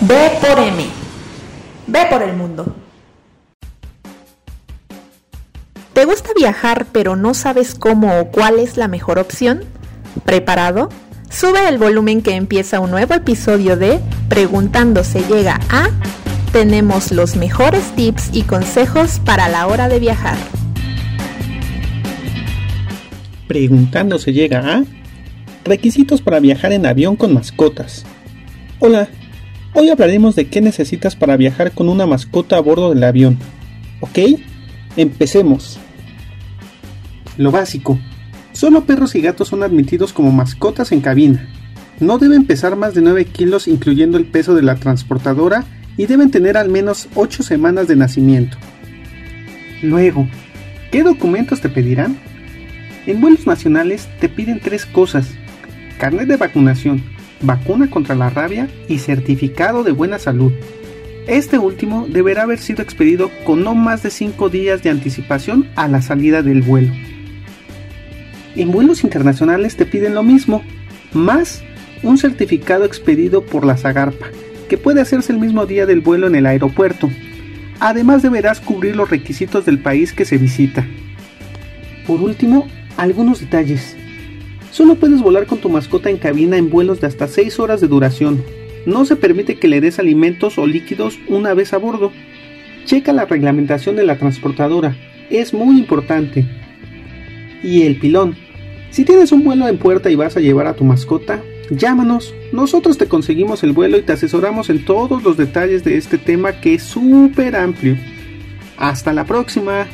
B por M. B por el mundo. ¿Te gusta viajar pero no sabes cómo o cuál es la mejor opción? ¿Preparado? Sube el volumen que empieza un nuevo episodio de Preguntando se llega a... Tenemos los mejores tips y consejos para la hora de viajar. Preguntando se llega a... Requisitos para viajar en avión con mascotas. Hola, hoy hablaremos de qué necesitas para viajar con una mascota a bordo del avión. ¿Ok? Empecemos. Lo básico. Solo perros y gatos son admitidos como mascotas en cabina. No deben pesar más de 9 kilos incluyendo el peso de la transportadora y deben tener al menos 8 semanas de nacimiento. Luego, ¿qué documentos te pedirán? En vuelos nacionales te piden tres cosas. Carnet de vacunación, vacuna contra la rabia y certificado de buena salud. Este último deberá haber sido expedido con no más de 5 días de anticipación a la salida del vuelo. En vuelos internacionales te piden lo mismo, más un certificado expedido por la Zagarpa, que puede hacerse el mismo día del vuelo en el aeropuerto. Además deberás cubrir los requisitos del país que se visita. Por último, algunos detalles. Solo puedes volar con tu mascota en cabina en vuelos de hasta 6 horas de duración. No se permite que le des alimentos o líquidos una vez a bordo. Checa la reglamentación de la transportadora, es muy importante. Y el pilón. Si tienes un vuelo en puerta y vas a llevar a tu mascota, llámanos. Nosotros te conseguimos el vuelo y te asesoramos en todos los detalles de este tema que es súper amplio. Hasta la próxima.